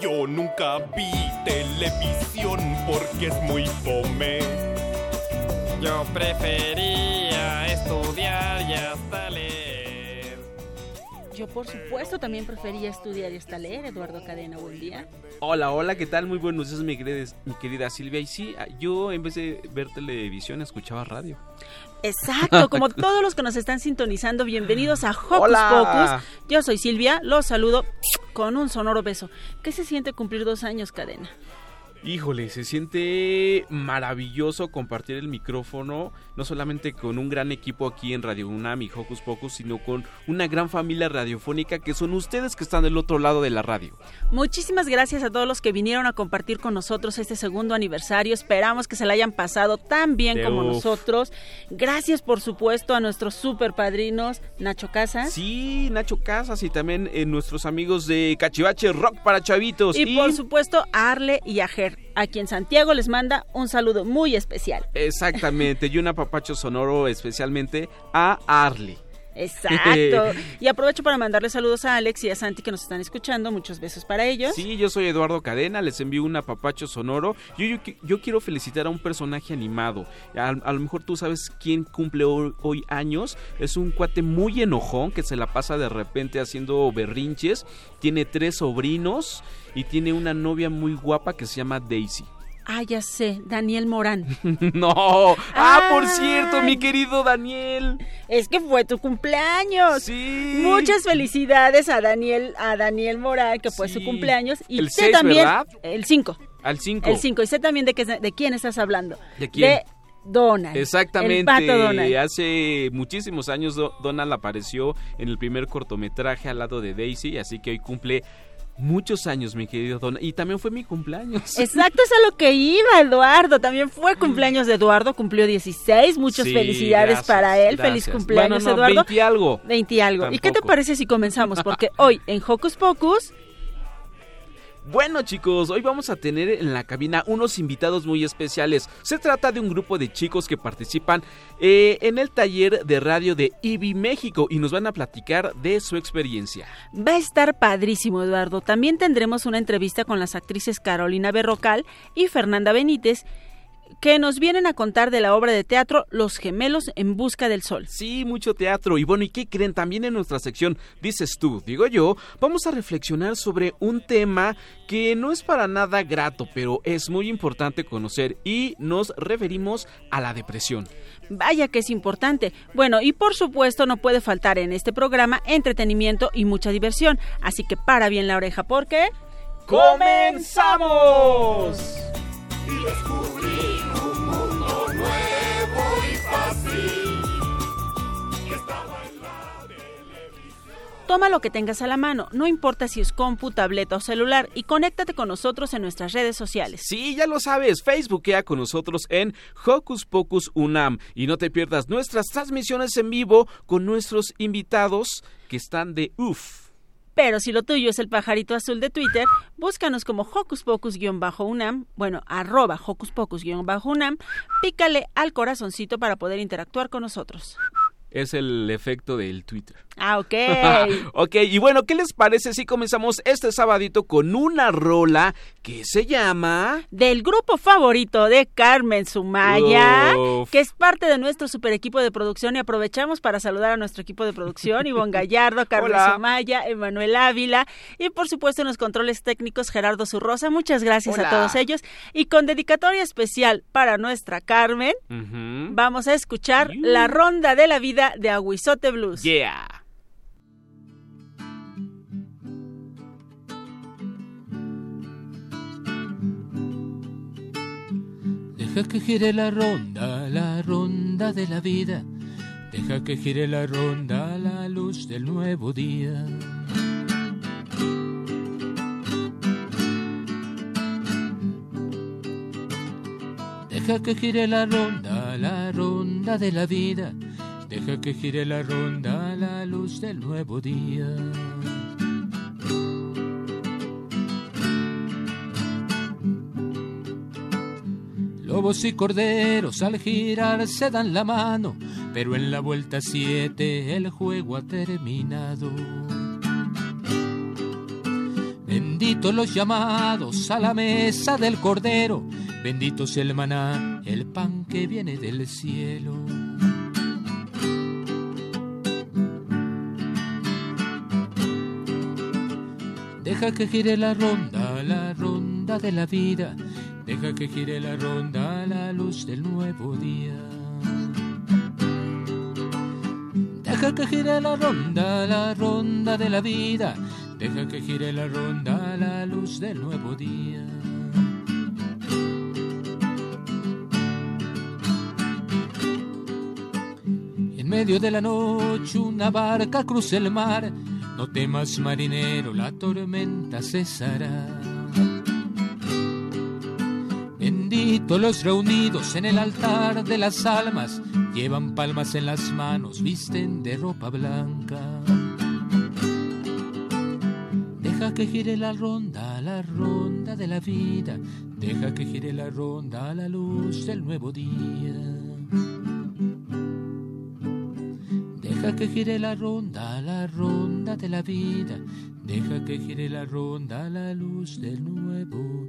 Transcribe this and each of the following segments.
Yo nunca vi televisión porque es muy fome. Yo prefería estudiar Yo, por supuesto, también prefería estudiar y hasta leer, Eduardo Cadena. Buen día. Hola, hola, ¿qué tal? Muy buenos días, mi querida, mi querida Silvia. Y sí, yo en vez de ver televisión escuchaba radio. Exacto, como todos los que nos están sintonizando, bienvenidos a Hocus Hola. Pocus. Yo soy Silvia, los saludo con un sonoro beso. ¿Qué se siente cumplir dos años, Cadena? Híjole, se siente maravilloso compartir el micrófono, no solamente con un gran equipo aquí en Radio UNAM y Hocus Pocus, sino con una gran familia radiofónica que son ustedes que están del otro lado de la radio. Muchísimas gracias a todos los que vinieron a compartir con nosotros este segundo aniversario. Esperamos que se la hayan pasado tan bien De como uf. nosotros. Gracias, por supuesto, a nuestros super padrinos, Nacho Casas. Sí, Nacho Casas y también eh, nuestros amigos de Cachivache Rock para Chavitos. Y por supuesto a Arle y a Ger, a quien Santiago les manda un saludo muy especial. Exactamente, y un apapacho sonoro especialmente a Arlie. Exacto. Y aprovecho para mandarle saludos a Alex y a Santi que nos están escuchando. Muchos besos para ellos. Sí, yo soy Eduardo Cadena, les envío un apapacho sonoro. Yo, yo, yo quiero felicitar a un personaje animado. A, a lo mejor tú sabes quién cumple hoy, hoy años. Es un cuate muy enojón que se la pasa de repente haciendo berrinches. Tiene tres sobrinos y tiene una novia muy guapa que se llama Daisy. Ah, ya sé, Daniel Morán. no. Ah, por cierto, mi querido Daniel. Es que fue tu cumpleaños. Sí. Muchas felicidades a Daniel, a Daniel Morán, que fue Sí. su cumpleaños. Y El sé seis, también. ¿verdad? El 5. Al 5. El 5. Y sé también de, qué, de quién estás hablando. ¿De quién? De Donald. Exactamente. El pato Donald. Hace muchísimos años Do- Donald apareció en el primer cortometraje al lado de Daisy, así que hoy cumple muchos años, mi querido Donald. Y también fue mi cumpleaños. Exacto, es a lo que iba Eduardo. También fue cumpleaños de Eduardo, cumplió 16. Muchas Sí, felicidades gracias, para él. gracias. Feliz cumpleaños, no, Eduardo. 20 y algo. 20 y algo. ¿Y qué te parece si comenzamos? Porque hoy en Hocus Pocus Bueno chicos, hoy vamos a tener en la cabina unos invitados muy especiales. Se trata de un grupo de chicos que participan eh, en el taller de radio de IBI México y nos van a platicar de su experiencia. va a estar padrísimo, Eduardo. También tendremos una entrevista con las actrices Carolina Berrocal y Fernanda Benítez, que nos vienen a contar de la obra de teatro Los gemelos en busca del sol. Sí, mucho teatro. Y bueno, ¿y qué creen? También en nuestra sección, dices tú, digo yo, vamos a reflexionar sobre un tema que no es para nada grato, pero es muy importante conocer y nos referimos a la depresión. Vaya que es importante. Bueno, y por supuesto no puede faltar en este programa entretenimiento y mucha diversión. Así que para bien la oreja porque... ¡Comenzamos! Y descubrí Toma lo que tengas a la mano, no importa si es compu, tableta o celular, y conéctate con nosotros en nuestras redes sociales. Sí, ya lo sabes, Facebookea con nosotros en Hocus Pocus Unam y no te pierdas nuestras transmisiones en vivo con nuestros invitados que están de UF. Pero si lo tuyo es el pajarito azul de Twitter, búscanos como Hocus Pocus-UNAM, bueno, arroba Hocus Pocus-UNAM, pícale al corazoncito para poder interactuar con nosotros. Es el efecto del Twitter. Ah, ok. ok, y bueno, ¿qué les parece si comenzamos este sabadito con una rola que se llama... Del grupo favorito de Carmen Sumaya, Uf. que es parte de nuestro super equipo de producción y aprovechamos para saludar a nuestro equipo de producción, Ivonne Gallardo, Carmen Hola. Sumaya, Emanuel Ávila y por supuesto en los controles técnicos Gerardo Zurrosa. Muchas gracias Hola. a todos ellos y con dedicatoria especial para nuestra Carmen, vamos a escuchar La Ronda de la Vida de Aguizote Blues. Yeah. Deja que gire la ronda, la ronda de la vida. Deja que gire la ronda, la luz del nuevo día. Deja que gire la ronda, la ronda de la vida. Deja que gire la ronda, la luz del nuevo día. Y corderos al girar se dan la mano, pero en la vuelta siete el juego ha terminado. Benditos los llamados a la mesa del cordero, bendito sea el maná, el pan que viene del cielo. Deja que gire la ronda, la ronda de la vida. Deja que gire la ronda, la luz del nuevo día. Deja que gire la ronda, la ronda de la vida. Deja que gire la ronda, la luz del nuevo día. En medio de la noche una barca cruza el mar. No temas marinero, la tormenta cesará. Bendito los reunidos en el altar de las almas, llevan palmas en las manos, visten de ropa blanca. Deja que gire la ronda, la ronda de la vida, deja que gire la ronda a la luz del nuevo día. Deja que gire la ronda, la ronda de la vida. Deja que gire la ronda a la luz del nuevo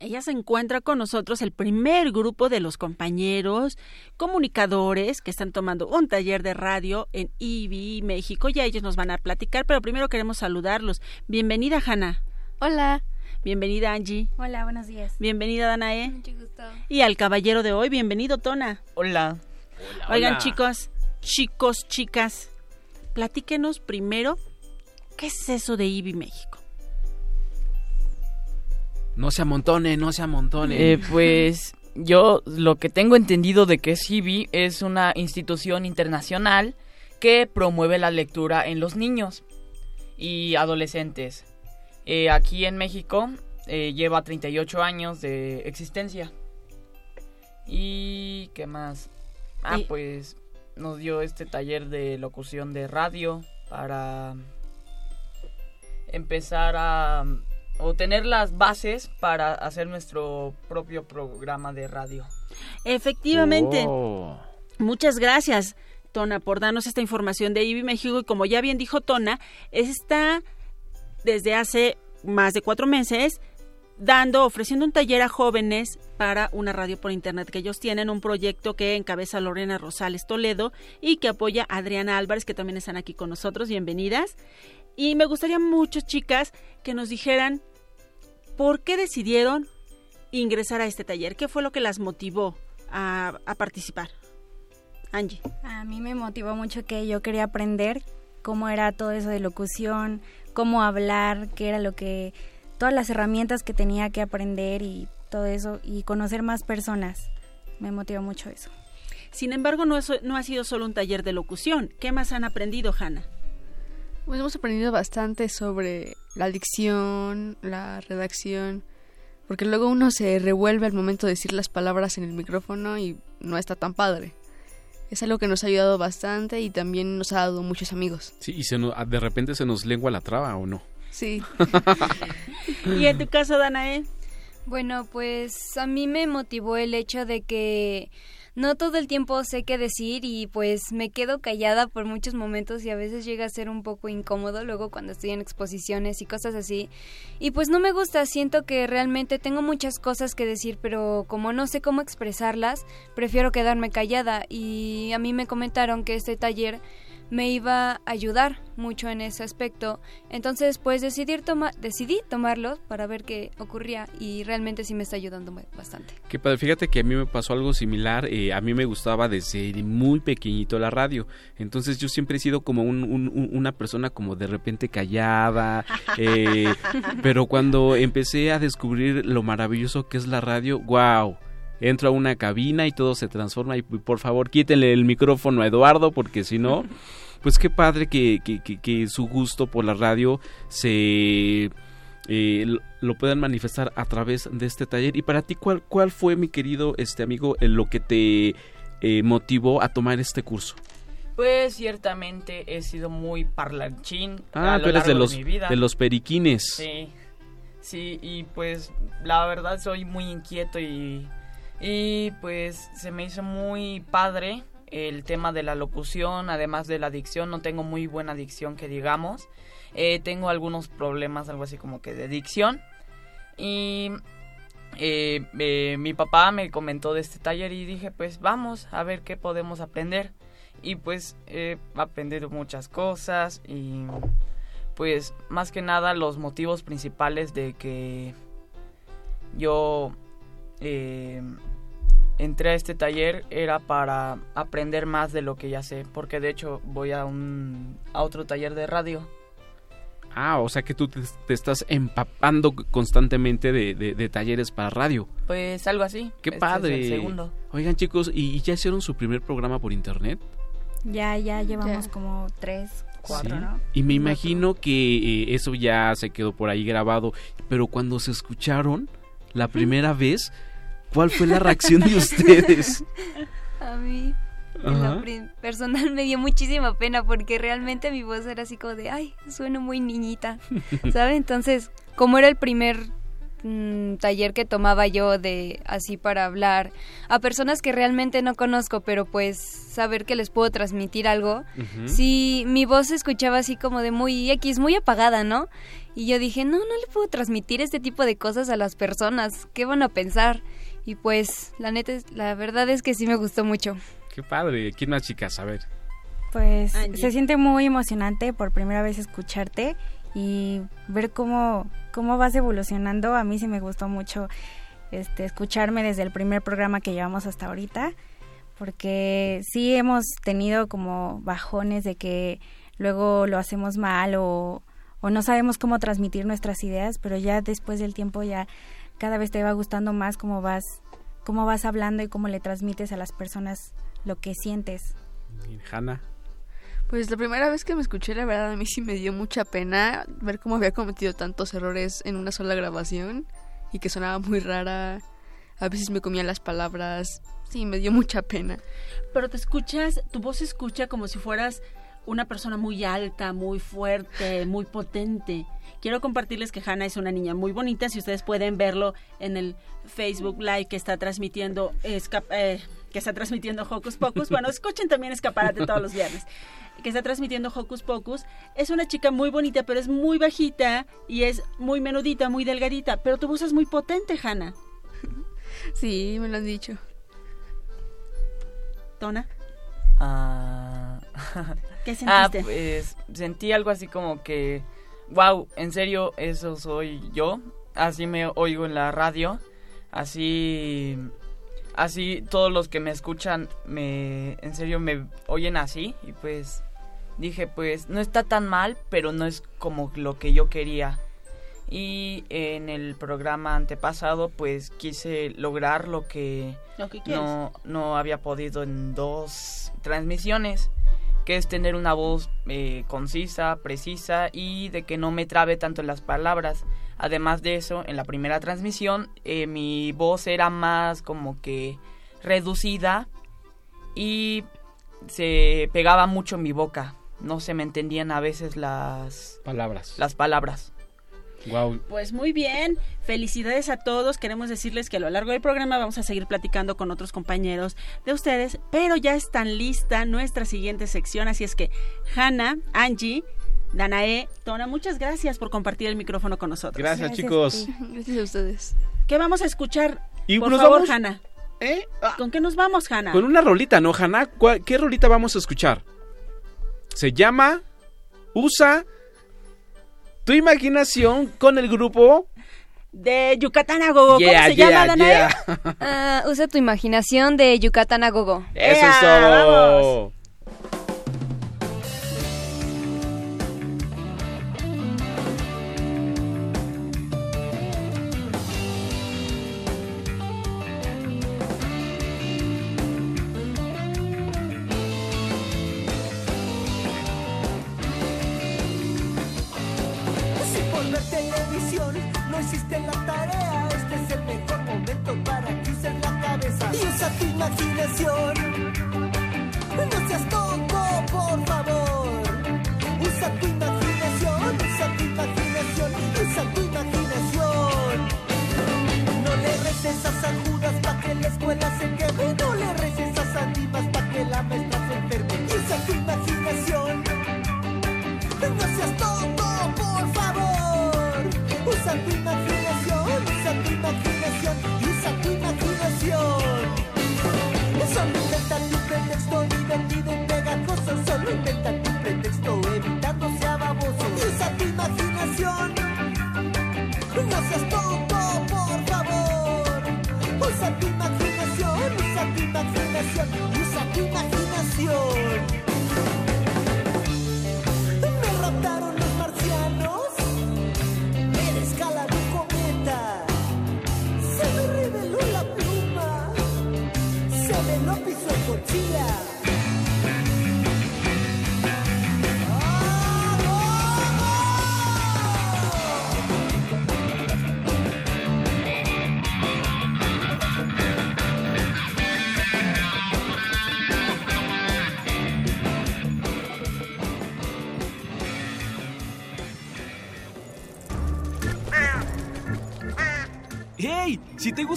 Ella se encuentra con nosotros el primer grupo de los compañeros comunicadores que están tomando un taller de radio en IBI México. Ya ellos nos van a platicar, pero primero queremos saludarlos. Bienvenida, Hanna. Hola. Bienvenida, Angie. Hola, buenos días. Bienvenida, Danae. Mucho gusto. Y al caballero de hoy, bienvenido, Tona. Hola. Oigan, hola. chicos, chicos, chicas, platíquenos primero, ¿qué es eso de IBI México? No se amontone, no se amontone. Eh, pues yo lo que tengo entendido de que es IBI es una institución internacional que promueve la lectura en los niños y adolescentes. Eh, aquí en México eh, lleva 38 años de existencia. ¿Y qué más? Ah, pues nos dio este taller de locución de radio para empezar a o tener las bases para hacer nuestro propio programa de radio. Efectivamente. Oh. Muchas gracias, Tona, por darnos esta información de IBI México. Y como ya bien dijo Tona, está desde hace más de cuatro meses dando, ofreciendo un taller a jóvenes para una radio por internet que ellos tienen, un proyecto que encabeza Lorena Rosales Toledo y que apoya a Adriana Álvarez, que también están aquí con nosotros. Bienvenidas. Y me gustaría mucho, chicas, que nos dijeran por qué decidieron ingresar a este taller, qué fue lo que las motivó a, a participar. Angie. A mí me motivó mucho que yo quería aprender cómo era todo eso de locución, cómo hablar, qué era lo que todas las herramientas que tenía que aprender y todo eso y conocer más personas. Me motivó mucho eso. Sin embargo, no, es- no ha sido solo un taller de locución. ¿Qué más han aprendido, Hanna? Pues hemos aprendido bastante sobre la dicción, la redacción, porque luego uno se revuelve al momento de decir las palabras en el micrófono y no está tan padre. Es algo que nos ha ayudado bastante y también nos ha dado muchos amigos. Sí, y se nos- de repente se nos lengua la traba o no. Sí. ¿Y en tu caso, Danae? Bueno, pues a mí me motivó el hecho de que no todo el tiempo sé qué decir y pues me quedo callada por muchos momentos y a veces llega a ser un poco incómodo luego cuando estoy en exposiciones y cosas así. Y pues no me gusta, siento que realmente tengo muchas cosas que decir, pero como no sé cómo expresarlas, prefiero quedarme callada y a mí me comentaron que este taller me iba a ayudar mucho en ese aspecto. Entonces, pues decidir toma decidí tomarlo para ver qué ocurría y realmente sí me está ayudando bastante. Que padre, fíjate que a mí me pasó algo similar. eh, a mí me gustaba desde muy pequeñito la radio. Entonces yo siempre he sido como un- un- un- una persona como de repente callada. eh, pero cuando empecé a descubrir lo maravilloso que es la radio, wow. Entro a una cabina y todo se transforma y por favor quítenle el micrófono a Eduardo porque si no, pues qué padre que, que- que- que su gusto por la radio se eh, lo- puedan manifestar a través de este taller. Y para ti, ¿cuál, cuál fue, mi querido este amigo, lo que te eh, motivó a tomar este curso? Pues ciertamente he sido muy parlanchín Ah, a lo tú eres de largo los, mi vida. de los periquines. Sí, sí, y pues la verdad soy muy inquieto y, y pues se me hizo muy padre el tema de la locución, además de la dicción, no tengo muy buena dicción que digamos, Eh, tengo algunos problemas, algo así como que de dicción y eh, eh, mi papá me comentó de este taller y dije pues vamos a ver qué podemos aprender. Y pues he aprendido muchas cosas y pues más que nada los motivos principales de que yo eh, entré a este taller era para aprender más de lo que ya sé porque de hecho voy a un a otro taller de radio Ah, o sea que tú te, te estás empapando constantemente de, de- de talleres para radio. pues algo así ¡Qué Este es padre! el segundo Oigan chicos, ¿y y ya hicieron su primer programa por internet? Ya, ya llevamos Ya. como tres, cuatro, Sí. ¿no? Y me imagino que eh, eso ya se quedó por ahí grabado, pero cuando se escucharon la primera vez, ¿cuál fue la reacción de ustedes? A mí, personal, me dio muchísima pena porque realmente mi voz era así como de, ay, sueno muy niñita, ¿sabe? Entonces, como era el primer mm, taller que tomaba yo de así para hablar a personas que realmente no conozco, pero pues saber que les puedo transmitir algo, Ujú. sí, mi voz se escuchaba así como de muy X, muy apagada, ¿no? Y yo dije, no, no le puedo transmitir este tipo de cosas a las personas, ¿qué van a pensar? Y pues, la neta, es- la verdad es que sí me gustó mucho. Qué padre. ¿Quién más chicas? A ver. Pues se siente muy emocionante por primera vez escucharte y ver cómo, cómo vas evolucionando. A mí sí me gustó mucho este, escucharme desde el primer programa que llevamos hasta ahorita, porque sí hemos tenido como bajones de que luego lo hacemos mal o, o no sabemos cómo transmitir nuestras ideas, pero ya después del tiempo ya cada vez te va gustando más cómo vas, cómo vas hablando y cómo le transmites a las personas lo que sientes. Hanna. Pues la primera vez que me escuché, la verdad, a mí sí me dio mucha pena ver cómo había cometido tantos errores en una sola grabación y que sonaba muy rara. A veces me comían las palabras. Sí, me dio mucha pena. Pero te escuchas, tu voz se escucha como si fueras una persona muy alta, muy fuerte, muy potente. Quiero compartirles que Hannah es una niña muy bonita. Si ustedes pueden verlo en el Facebook Live que está transmitiendo, esca- eh, que está transmitiendo Hocus Pocus. Bueno, escuchen también Escaparate todos los viernes. Que está transmitiendo Hocus Pocus. Es una chica muy bonita, pero es muy bajita y es muy menudita, muy delgadita. Pero tu voz es muy potente, Hannah. Sí, me lo han dicho. Tona. Ah. ¿Qué Ah, sentiste? pues sentí algo así como que, wow, en serio, eso soy yo. Así me oigo en la radio. Así, así todos los que me escuchan, me, en serio me oyen así. Y pues dije, pues no está tan mal, pero no es como lo que yo quería. Y en el programa antepasado, pues quise lograr lo que Lo que no, no había podido en dos transmisiones, que es tener una voz eh, concisa, precisa y de que no me trabe tanto las palabras. Además de eso, en la primera transmisión eh, mi voz era más como que reducida y se pegaba mucho en mi boca. No se me entendían a veces las palabras. Las palabras. Wow. Pues muy bien, felicidades a todos. Queremos decirles que a lo largo del programa vamos a seguir platicando con otros compañeros de ustedes, pero ya están lista nuestra siguiente sección, así es que Hanna, Angie, Danae, Tona, muchas gracias por compartir el micrófono con nosotros. Gracias, chicos. Gracias a ustedes. ¿Qué vamos a escuchar? Y por nos favor, vamos- Hanna. ¿Eh? ¿Con qué nos vamos, Hanna? Con una rolita, ¿no, Hanna? ¿Cuál- ¿Qué rolita vamos a escuchar? Se llama Usa tu imaginación con el grupo De Yucatán a Gogo. Yeah, ¿Cómo se yeah, llama, Danae? yeah. Ah, usa tu imaginación de Yucatán a Gogo. Eso es todo.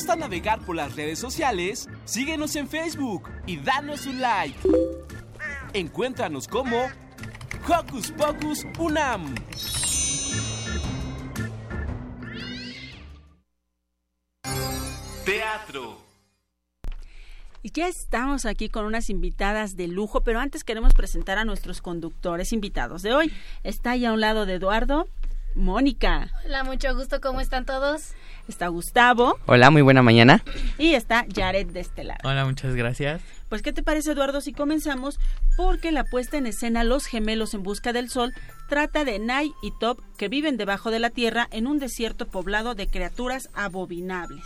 Gusta navegar por las redes sociales, síguenos en Facebook y danos un like. Encuéntranos como Hocus Pocus Unam. Teatro. Y ya estamos aquí con unas invitadas de lujo, pero antes queremos presentar a nuestros conductores invitados de hoy. Está ahí a un lado de Eduardo, Mónica. Hola, mucho gusto, ¿cómo están todos? Está Gustavo Hola, muy buena mañana. y está Jared de este lado. Hola, muchas gracias. Pues, ¿qué te parece, Eduardo, si comenzamos? Porque la puesta en escena Los Gemelos en Busca del Sol trata de Nai y Top que viven debajo de la tierra en un desierto poblado de criaturas abominables.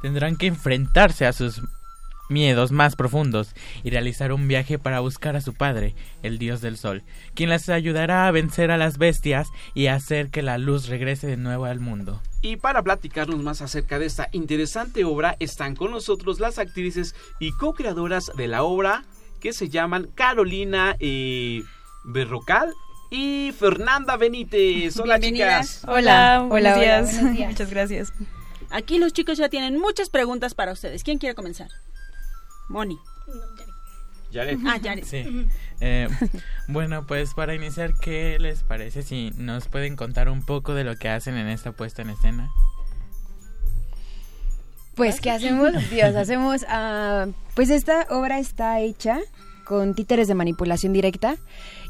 Tendrán que enfrentarse a sus miedos más profundos y realizar un viaje para buscar a su padre, el dios del sol, quien les ayudará a vencer a las bestias y a hacer que la luz regrese de nuevo al mundo. Y para platicarnos más acerca de esta interesante obra, están con nosotros las actrices y co-creadoras de la obra que se llaman Carolina eh, Berrocal y Fernanda Benítez. Hola, chicas. Hola, Hola, buenos hola, días. buenos días. Muchas gracias. Aquí los chicos ya tienen muchas preguntas para ustedes. ¿Quién quiere comenzar? Moni. Jared. Ah, Jared. Sí. Eh, bueno, pues para iniciar, ¿qué les parece si nos pueden contar un poco de lo que hacen en esta puesta en escena? Pues, ¿qué hacemos? Dios, hacemos... ah, pues esta obra está hecha con títeres de manipulación directa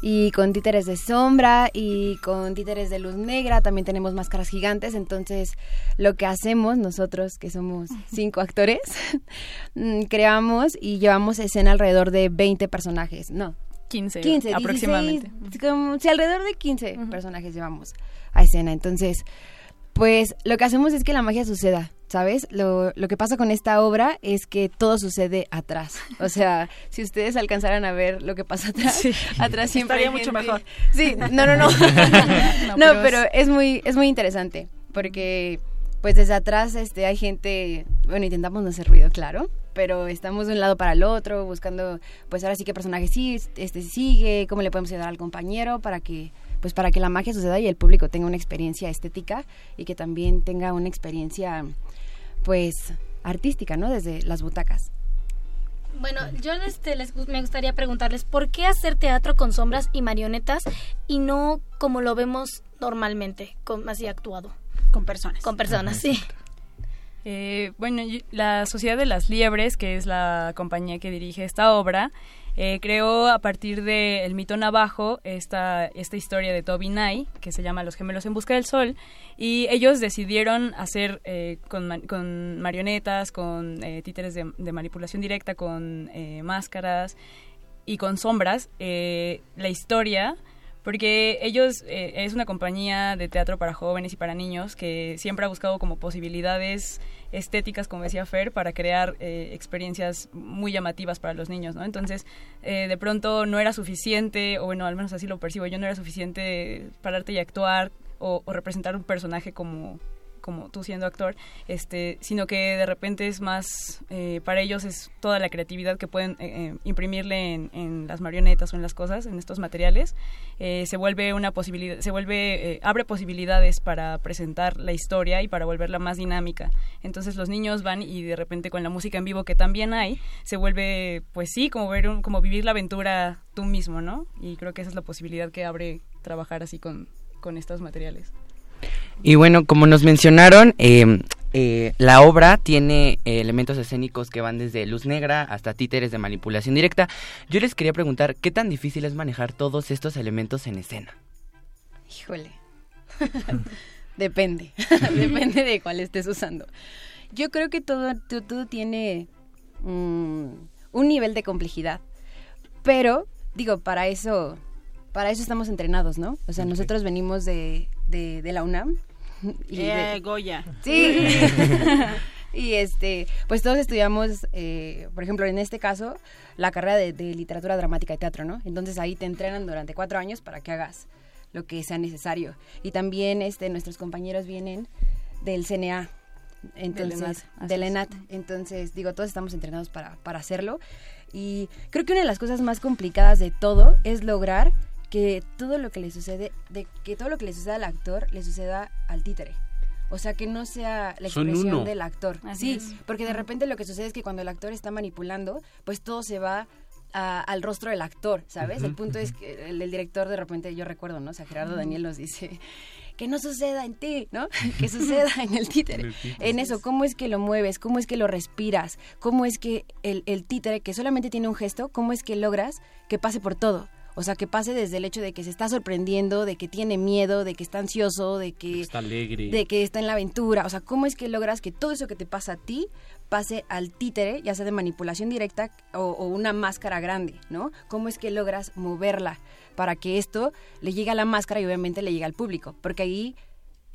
y con títeres de sombra y con títeres de luz negra. También tenemos máscaras gigantes. Entonces, lo que hacemos nosotros, que somos cinco actores, mm, creamos y llevamos escena alrededor de 20 personajes. No. 15, 15 aproximadamente. 16, como, sí, alrededor de 15 personajes llevamos a escena. Entonces, pues lo que hacemos es que la magia suceda. ¿Sabes? Lo, lo que pasa con esta obra es que todo sucede atrás. O sea, si ustedes alcanzaran a ver lo que pasa atrás, atrás siempre Estaría hay mucho mejor. Sí, no, no, no. no, pero pero es muy, es muy interesante porque pues desde atrás este hay gente, bueno, intentamos no hacer ruido, claro, pero estamos de un lado para el otro buscando pues ahora sí qué personaje sí este sigue, cómo le podemos ayudar al compañero para que pues para que la magia suceda y el público tenga una experiencia estética y que también tenga una experiencia pues artística, ¿no? Desde las butacas. Bueno, yo este, les, me gustaría preguntarles, ¿por qué hacer teatro con sombras y marionetas y no como lo vemos normalmente, con, así actuado? Con personas. Con personas, sí. Eh, bueno, la Sociedad de las Liebres, que es la compañía que dirige esta obra, eh, creó a partir del mito navajo esta, esta historia de Toby Nye, que se llama Los gemelos en busca del sol, y ellos decidieron hacer eh, con, con marionetas, con eh, títeres de, de manipulación directa, con eh, máscaras y con sombras, la historia porque ellos eh, es una compañía de teatro para jóvenes y para niños que siempre ha buscado como posibilidades estéticas, como decía Fer, para crear eh, experiencias muy llamativas para los niños, ¿no? Entonces, eh, de pronto no era suficiente, o bueno, al menos así lo percibo yo, no era suficiente pararte y actuar o, o representar un personaje como como tú siendo actor, este, sino que de repente es más, eh, para ellos es toda la creatividad que pueden eh, eh, imprimirle en, en las marionetas o en las cosas, en estos materiales, eh, se vuelve una posibilidad, se vuelve, eh, abre posibilidades para presentar la historia y para volverla más dinámica. Entonces los niños van y de repente con la música en vivo que también hay, se vuelve, pues sí, como ver un, como vivir la aventura tú mismo, ¿no? Y creo que esa es la posibilidad que abre trabajar así con, con estos materiales. Y bueno, como nos mencionaron, eh, eh, la obra tiene eh, elementos escénicos que van desde luz negra hasta títeres de manipulación directa. Yo les quería preguntar, ¿qué tan difícil es manejar todos estos elementos en escena? Híjole. Depende. Depende de cuál estés usando. Yo creo que todo, todo, todo tiene mm, un nivel de complejidad. Pero, digo, para eso, para eso estamos entrenados, ¿no? O sea, nosotros venimos de, de, de la UNAM. Y de- Eh, Goya. Sí. y este, pues todos estudiamos, eh, por ejemplo, en este caso, la carrera de, de literatura dramática y teatro, ¿no? Entonces ahí te entrenan durante cuatro años para que hagas lo que sea necesario. Y también este, nuestros compañeros vienen del CNA. Entonces, del. ENAT. Entonces, digo, todos estamos entrenados para, para hacerlo. Y creo que una de las cosas más complicadas de todo es lograr que todo lo que le sucede, de que todo lo que le suceda al actor le suceda al títere. O sea, que no sea la expresión del actor. Así sí, es. porque de repente lo que sucede es que cuando el actor está manipulando, pues todo se va a- al rostro del actor, ¿sabes? El punto es que el, el director de repente, yo recuerdo, ¿no? O sea, Gerardo Daniel nos dice, que no suceda en ti, ¿no? Que suceda en el títere. En el títere. En eso, ¿cómo es que lo mueves? ¿Cómo es que lo respiras? ¿Cómo es que el, el títere, que solamente tiene un gesto, cómo es que logras que pase por todo? O sea, que pase desde el hecho de que se está sorprendiendo, de que tiene miedo, de que está ansioso, de que Está alegre. de que está en la aventura. O sea, ¿cómo es que logras que todo eso que te pasa a ti pase al títere, ya sea de manipulación directa o, o una máscara grande, ¿no? ¿Cómo es que logras moverla para que esto le llegue a la máscara y obviamente le llegue al público? Porque ahí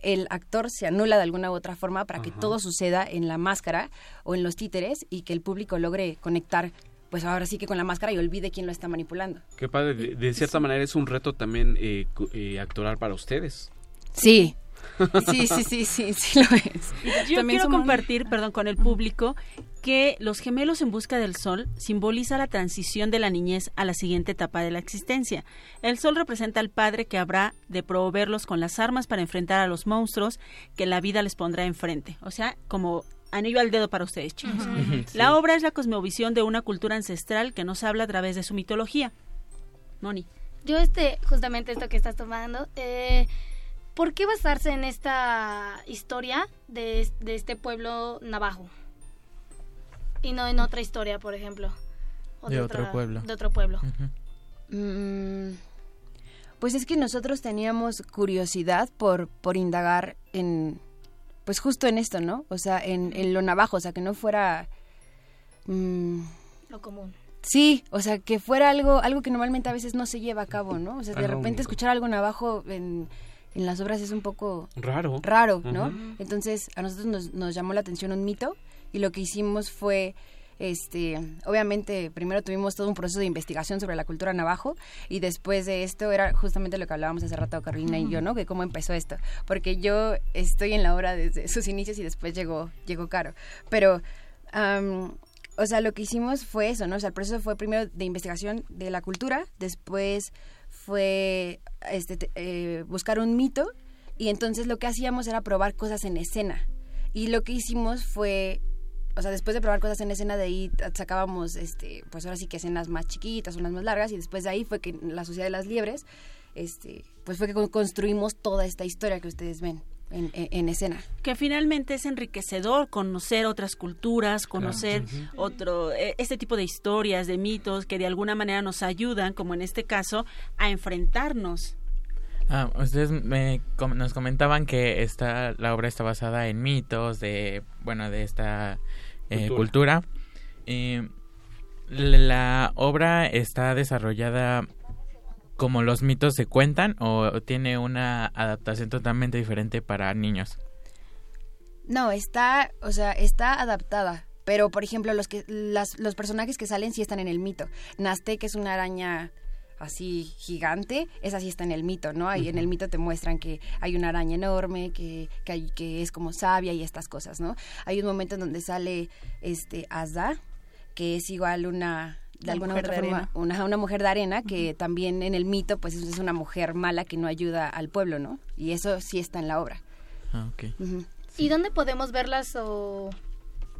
el actor se anula de alguna u otra forma para que todo suceda en la máscara o en los títeres y que el público logre conectar, pues ahora sí que con la máscara y olvide quién lo está manipulando. Qué padre, de, de cierta manera es un reto también eh, eh, actoral para ustedes. Sí. Sí, sí, sí, sí, sí lo es. Yo También quiero somos- compartir, perdón, con el público que Los gemelos en busca del sol simboliza la transición de la niñez a la siguiente etapa de la existencia. El sol representa al padre que habrá de proveerlos con las armas para enfrentar a los monstruos que la vida les pondrá enfrente. O sea, como anillo al dedo para ustedes, chicos. La sí. obra es la cosmovisión de una cultura ancestral que nos habla a través de su mitología. Moni. Yo, este, justamente esto que estás tomando, eh, ¿por qué basarse en esta historia de, de este pueblo navajo? Y no en otra historia, por ejemplo. O De otro otra- pueblo. De otro pueblo. Mm, pues es que nosotros teníamos curiosidad por, por indagar en, pues justo en esto, ¿no? O sea, en, en lo navajo, o sea, que no fuera... mm, Lo común. sí, o sea, que fuera algo, algo que normalmente a veces no se lleva a cabo, ¿no? O sea, de Algo repente único. escuchar algo navajo en, en las obras es un poco Raro. raro, ¿no? Entonces a nosotros nos, nos llamó la atención un mito y lo que hicimos fue, este, obviamente primero tuvimos todo un proceso de investigación sobre la cultura navajo y después de esto era justamente lo que hablábamos hace rato Carolina y yo, ¿no? Que cómo empezó esto, porque yo estoy en la obra desde sus inicios y después llegó, llegó Caro, pero... am, o sea, lo que hicimos fue eso, ¿no? O sea, el proceso fue primero de investigación de la cultura, después fue este, te- eh, buscar un mito y entonces lo que hacíamos era probar cosas en escena. Y lo que hicimos fue, o sea, después de probar cosas en escena, de ahí sacábamos, este, pues ahora sí que escenas más chiquitas, unas más largas, y después de ahí fue que en la Sociedad de las Liebres, este, pues fue que con- construimos toda esta historia que ustedes ven en, en- en escena. que finalmente es enriquecedor conocer otras culturas, conocer otro eh, este tipo de historias, de mitos que de alguna manera nos ayudan, como en este caso, a enfrentarnos. Ah, ustedes me com- nos comentaban que esta la obra está basada en mitos de bueno de esta eh, Cultura. cultura. Eh, la obra está desarrollada como los mitos se cuentan o tiene una adaptación totalmente diferente para niños. No, está, o sea, está adaptada. Pero, por ejemplo, los que las, los personajes que salen sí están en el mito. Naste, que es una araña así gigante, esa sí está en el mito, ¿no? Ahí en el mito te muestran que hay una araña enorme, que, que, hay- que es como sabia y estas cosas, ¿no? Hay un momento en donde sale este Azda, que es igual una de La alguna otra de forma arena. una, una mujer de arena que también en el mito pues es una mujer mala que no ayuda al pueblo, ¿no? Y eso sí está en la obra. Ah, ok. ¿Y dónde podemos verlas o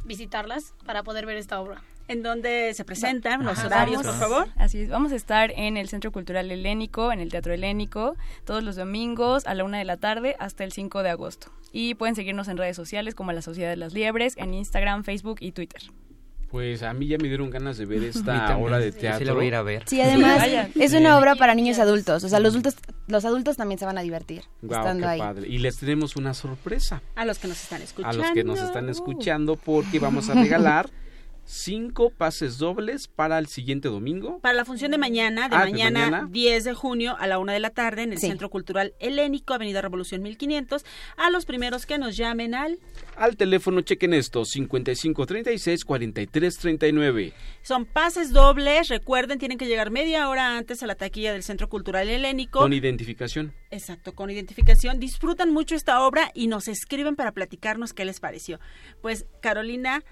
visitarlas para poder ver esta obra? En donde se presentan los Ajá, horarios, vamos- por favor. Así es, vamos a estar en el Centro Cultural Helénico, en el Teatro Helénico, todos los domingos a la una de la tarde hasta el 5 de agosto. Y pueden seguirnos en redes sociales como la Sociedad de las Liebres, en Instagram, Facebook y Twitter. Pues a mí ya me dieron ganas de ver A esta obra de teatro. sí la voy a ir a ver. Sí, además es una obra para niños y adultos. O sea, los adultos, los adultos también se van a divertir Guau, estando qué ahí. padre. Y les tenemos una sorpresa A los que nos están a escuchando. los que nos están escuchando porque vamos a regalar cinco pases dobles para el siguiente domingo. Para la función de mañana, de Ah, de mañana, mañana. 10 de junio a la una de la tarde en el Sí. Centro Cultural Helénico, Avenida Revolución 1500, a los primeros que nos llamen al... Al teléfono chequen esto 5536 4339. Son pases dobles, recuerden, tienen que llegar media hora antes a la taquilla del Centro Cultural Helénico. Con identificación. Exacto, con identificación. Disfrutan mucho esta obra y nos escriben para platicarnos qué les pareció. Pues Carolina,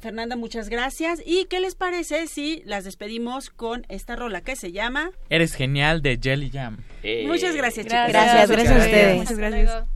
Fernanda, muchas gracias. ¿Y qué les parece si las despedimos con esta rola que se llama... Eres genial de Jelly Jam. Muchas gracias, chicas. Gracias, gracias a ustedes. Muchas gracias.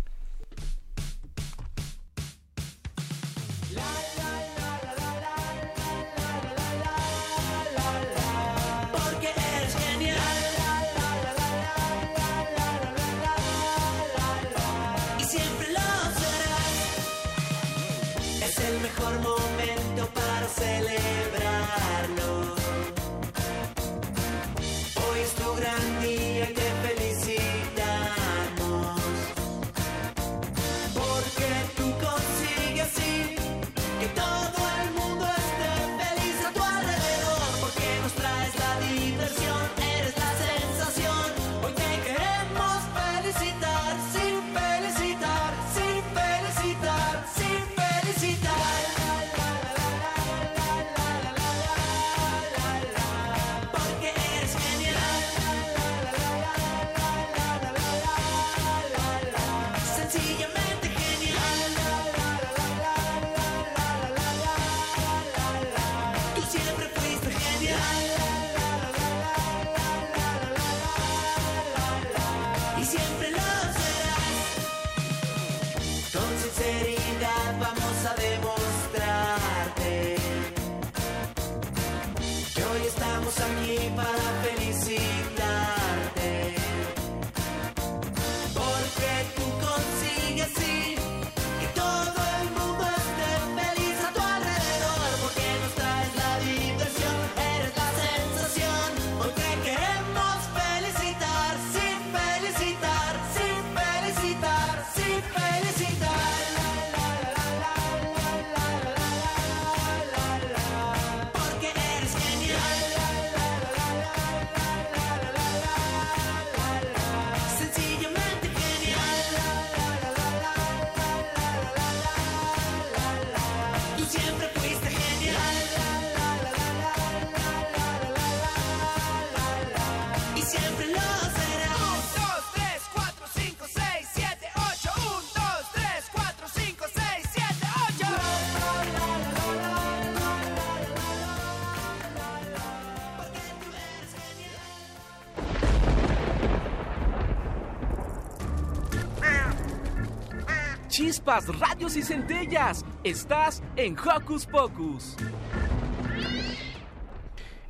Chispas, radios y centellas. Estás en Hocus Pocus.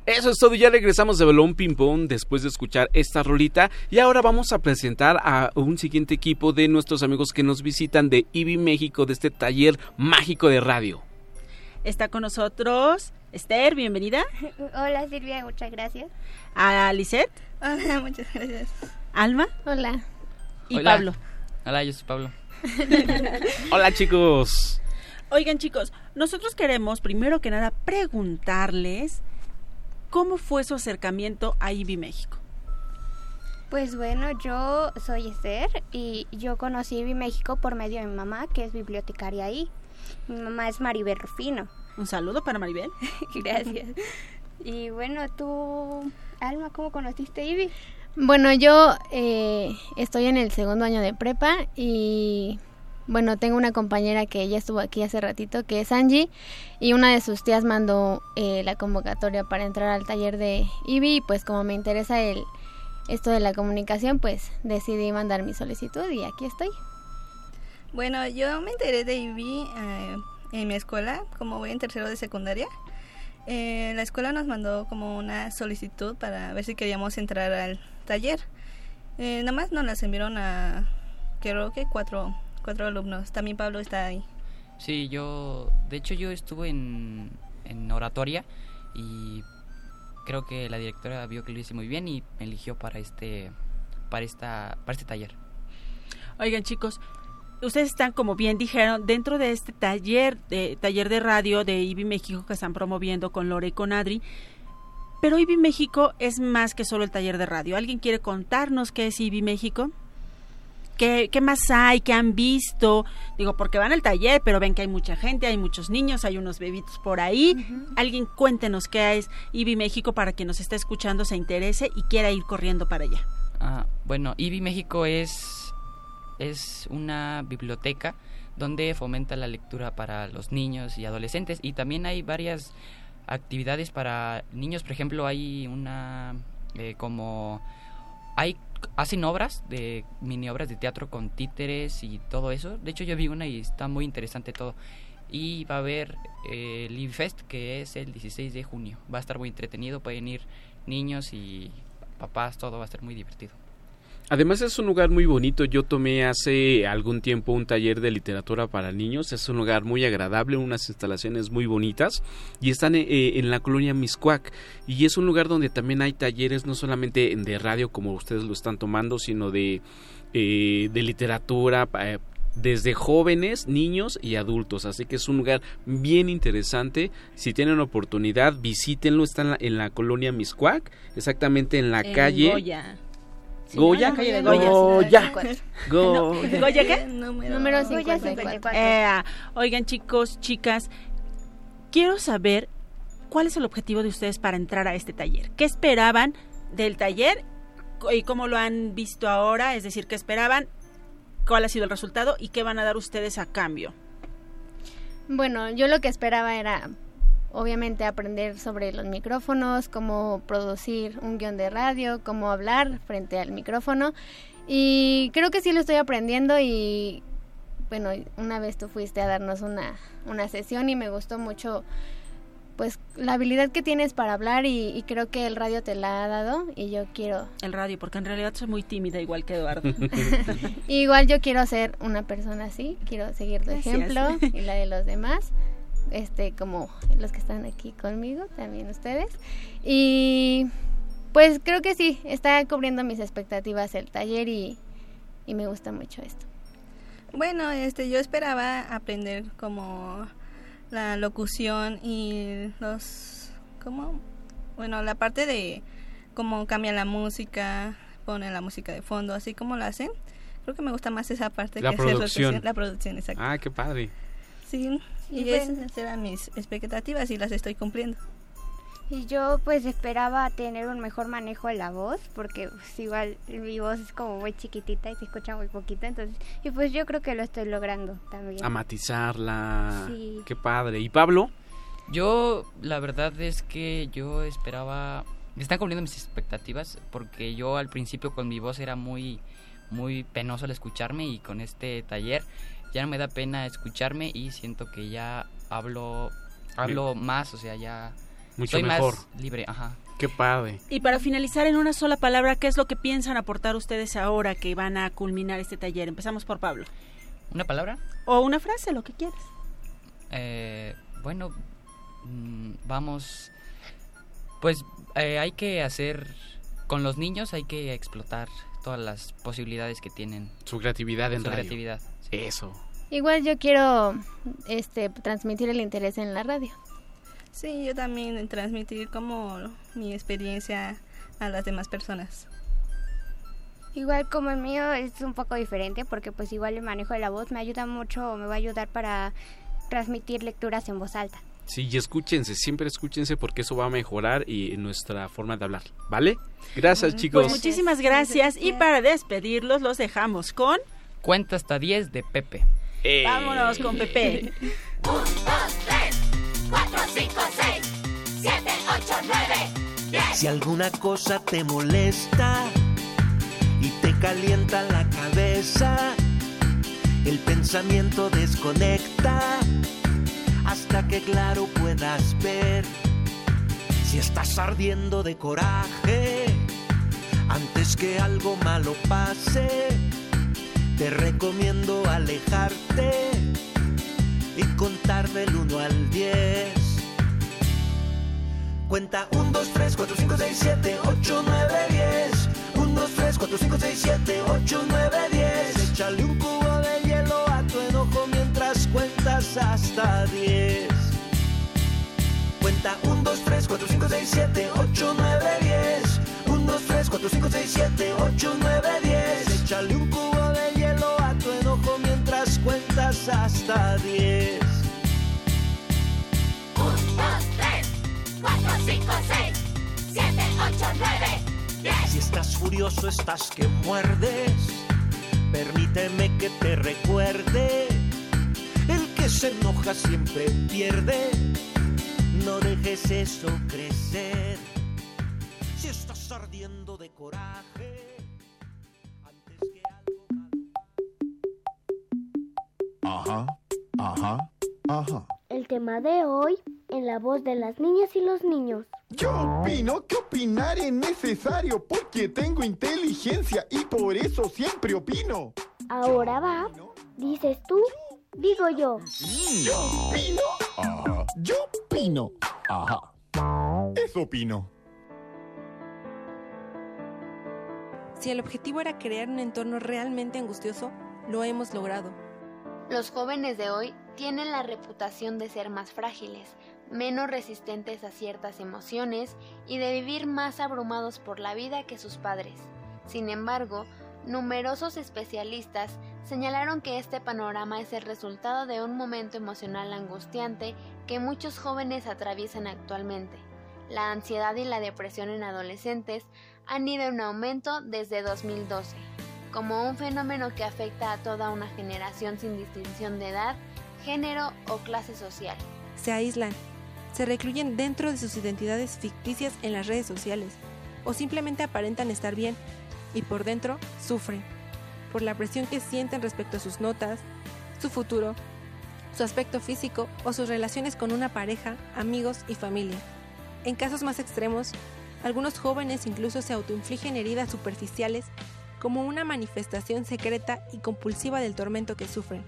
Eso es todo, ya regresamos de Balón Ping Pong después de escuchar esta rolita y ahora vamos a presentar a un siguiente equipo de nuestros amigos que nos visitan de IBI México, de este taller mágico de radio. Está con nosotros Esther, bienvenida. Hola Silvia, muchas gracias. A Lisette. Hola, muchas gracias. Alma. Hola. Y Hola. Pablo. Hola, yo soy Pablo. Hola chicos. Oigan chicos, nosotros queremos primero que nada preguntarles cómo fue su acercamiento a IBI México. Pues bueno, yo soy Esther y yo conocí IBI México por medio de mi mamá, que es bibliotecaria ahí. Mi mamá es Maribel Rufino. Un saludo para Maribel. Gracias. Y bueno, tú, Alma, ¿cómo conociste IBI? Bueno, yo eh, estoy en el segundo año de prepa y bueno, tengo una compañera que ya estuvo aquí hace ratito, que es Angie, y una de sus tías mandó eh, la convocatoria para entrar al taller de IBI y pues como me interesa el esto de la comunicación, pues decidí mandar mi solicitud y aquí estoy. Bueno, yo me enteré de IBI eh, en mi escuela, como voy en tercero de secundaria. Eh, la escuela nos mandó como una solicitud para ver si queríamos entrar al taller. Eh, nada más nos las enviaron a, creo que cuatro, cuatro alumnos. También Pablo está ahí. Sí, yo, de hecho yo estuve en, en oratoria y creo que la directora vio que lo hice muy bien y me eligió para este, para esta, para este taller. Oigan chicos, ustedes están, como bien dijeron, dentro de este taller de, taller de radio de IBI México que están promoviendo con Lore y con Adri. Pero IBI México es más que solo el taller de radio. ¿Alguien quiere contarnos qué es IBI México? ¿Qué, ¿Qué más hay? ¿Qué han visto? Digo, porque van al taller, pero ven que hay mucha gente, hay muchos niños, hay unos bebitos por ahí. Alguien cuéntenos qué es IBI México para quien nos está escuchando, se interese y quiera ir corriendo para allá. Ah, bueno, IBI México es, es una biblioteca donde fomenta la lectura para los niños y adolescentes y también hay varias actividades para niños, por ejemplo, hay una eh, como hay hacen obras de mini obras de teatro con títeres y todo eso. De hecho, yo vi una y está muy interesante todo. Y va a haber eh, el IBI Fest que es el 16 de junio. Va a estar muy entretenido, pueden ir niños y papás, todo va a estar muy divertido. Además es un lugar muy bonito. Yo tomé hace algún tiempo un taller de literatura para niños. Es un lugar muy agradable, unas instalaciones muy bonitas y están eh, en la colonia Miscuac. Y es un lugar donde también hay talleres no solamente de radio como ustedes lo están tomando, sino de, eh, de literatura. eh, desde jóvenes, niños y adultos. Así que es un lugar bien interesante. Si tienen oportunidad, visítenlo. Está en la, en la colonia Miscuac, exactamente en la En calle. Goya. Sí, Goya. calle de Goya. Goya. No, Goya. Número, Número Goya 54. Eh, oigan chicos, chicas, quiero saber cuál es el objetivo de ustedes para entrar a este taller. ¿Qué esperaban del taller y cómo lo han visto ahora? Es decir, ¿qué esperaban? ¿Cuál ha sido el resultado y qué van a dar ustedes a cambio? Bueno, yo lo que esperaba era obviamente aprender sobre los micrófonos, cómo producir un guion de radio, cómo hablar frente al micrófono. Y creo que sí lo estoy aprendiendo y bueno, una vez tú fuiste a darnos una, una sesión y me gustó mucho pues la habilidad que tienes para hablar y, y creo que el radio te la ha dado y yo quiero El radio, porque en realidad soy muy tímida igual que Eduardo. Igual yo quiero ser una persona así, quiero seguir tu Gracias. ejemplo y la de los demás, este como los que están aquí conmigo, también ustedes. Y pues creo que sí, está cubriendo mis expectativas el taller y, y me gusta mucho esto. Bueno, este, yo esperaba aprender como la locución y los, ¿cómo? Bueno, la parte de cómo cambia la música, pone la música de fondo, así como lo hacen. Creo que me gusta más esa parte La que hacer producción. locución. La producción, exacto. Ah, qué padre. Sí, y, Y pues- esas eran mis expectativas y las estoy cumpliendo. Y yo pues esperaba tener un mejor manejo de la voz, porque pues, igual mi voz es como muy chiquitita y se escucha muy poquito, entonces, y pues yo creo que lo estoy logrando también. A matizarla. Sí. Qué padre. ¿Y Pablo? Yo, la verdad es que yo esperaba. Me están cumpliendo mis expectativas porque yo al principio con mi voz era muy, muy penoso al escucharme y con este taller ya no me da pena escucharme y siento que ya hablo hablo más, o sea, ya Mucho soy mejor. más libre, ajá. Qué padre. Y para finalizar en una sola palabra, ¿qué es lo que piensan aportar ustedes ahora que van a culminar este taller? Empezamos por Pablo. ¿Una palabra? O una frase, lo que quieras. Eh, bueno, mm, vamos, pues eh, hay que hacer, con los niños hay que explotar todas las posibilidades que tienen. Su creatividad en Su radio. creatividad. Eso. Igual yo quiero este transmitir el interés en la radio. Sí, yo también transmitir como mi experiencia a las demás personas. Igual como el mío es un poco diferente porque pues igual el manejo de la voz me ayuda mucho, me va a ayudar para transmitir lecturas en voz alta. Sí, y escúchense, siempre escúchense porque eso va a mejorar y nuestra forma de hablar, ¿vale? Gracias, chicos. Pues muchísimas gracias y para despedirlos los dejamos con... Cuenta hasta 10 de Pepe. Eh. Vámonos con Pepe. 1, 2, 3, 4, 5, 6, 7, 8, 9, 10. Si alguna cosa te molesta y te calienta la cabeza, el pensamiento desconecta hasta que claro puedas ver. Si estás ardiendo de coraje, antes que algo malo pase, te recomiendo alejarte y contar del 1 al 10. Cuenta 1, 2, 3, 4, 5, 6, 7, 8, 9, 10. 1, 2, 3, 4, 5, 6, 7, 8, 9, 10. Échale un cubo cuentas hasta 10. Cuenta 1, 2, 3, 4, 5, 6, 7, 8, 9, 10. 1, 2, 3, 4, 5, 6, 7, 8, 9, 10. Échale un cubo de hielo a tu enojo mientras cuentas hasta 10. 1, 2, 3, 4, 5, 6, 7, 8, 9, 10. Si estás furioso, estás que muerdes. Permíteme que te recuerde. Que se enoja siempre pierde. No dejes eso crecer. Si estás ardiendo de coraje. Ajá, ajá, ajá. El tema de hoy en la voz de las niñas y los niños. Yo opino que opinar es necesario porque tengo inteligencia y por eso siempre opino. Ahora va, dices tú, digo yo. Yo opino. Ajá. Yo opino. Ajá. Eso opino. Si el objetivo era crear un entorno realmente angustioso, lo hemos logrado. Los jóvenes de hoy tienen la reputación de ser más frágiles, menos resistentes a ciertas emociones y de vivir más abrumados por la vida que sus padres. Sin embargo, numerosos especialistas señalaron que este panorama es el resultado de un momento emocional angustiante que muchos jóvenes atraviesan actualmente. La ansiedad y la depresión en adolescentes han ido en aumento desde 2012 como un fenómeno que afecta a toda una generación sin distinción de edad, género o clase social. Se aíslan, se recluyen dentro de sus identidades ficticias en las redes sociales o simplemente aparentan estar bien y por dentro sufren por la presión que sienten respecto a sus notas, su futuro, su aspecto físico o sus relaciones con una pareja, amigos y familia. En casos más extremos, algunos jóvenes incluso se autoinfligen heridas superficiales como una manifestación secreta y compulsiva del tormento que sufren.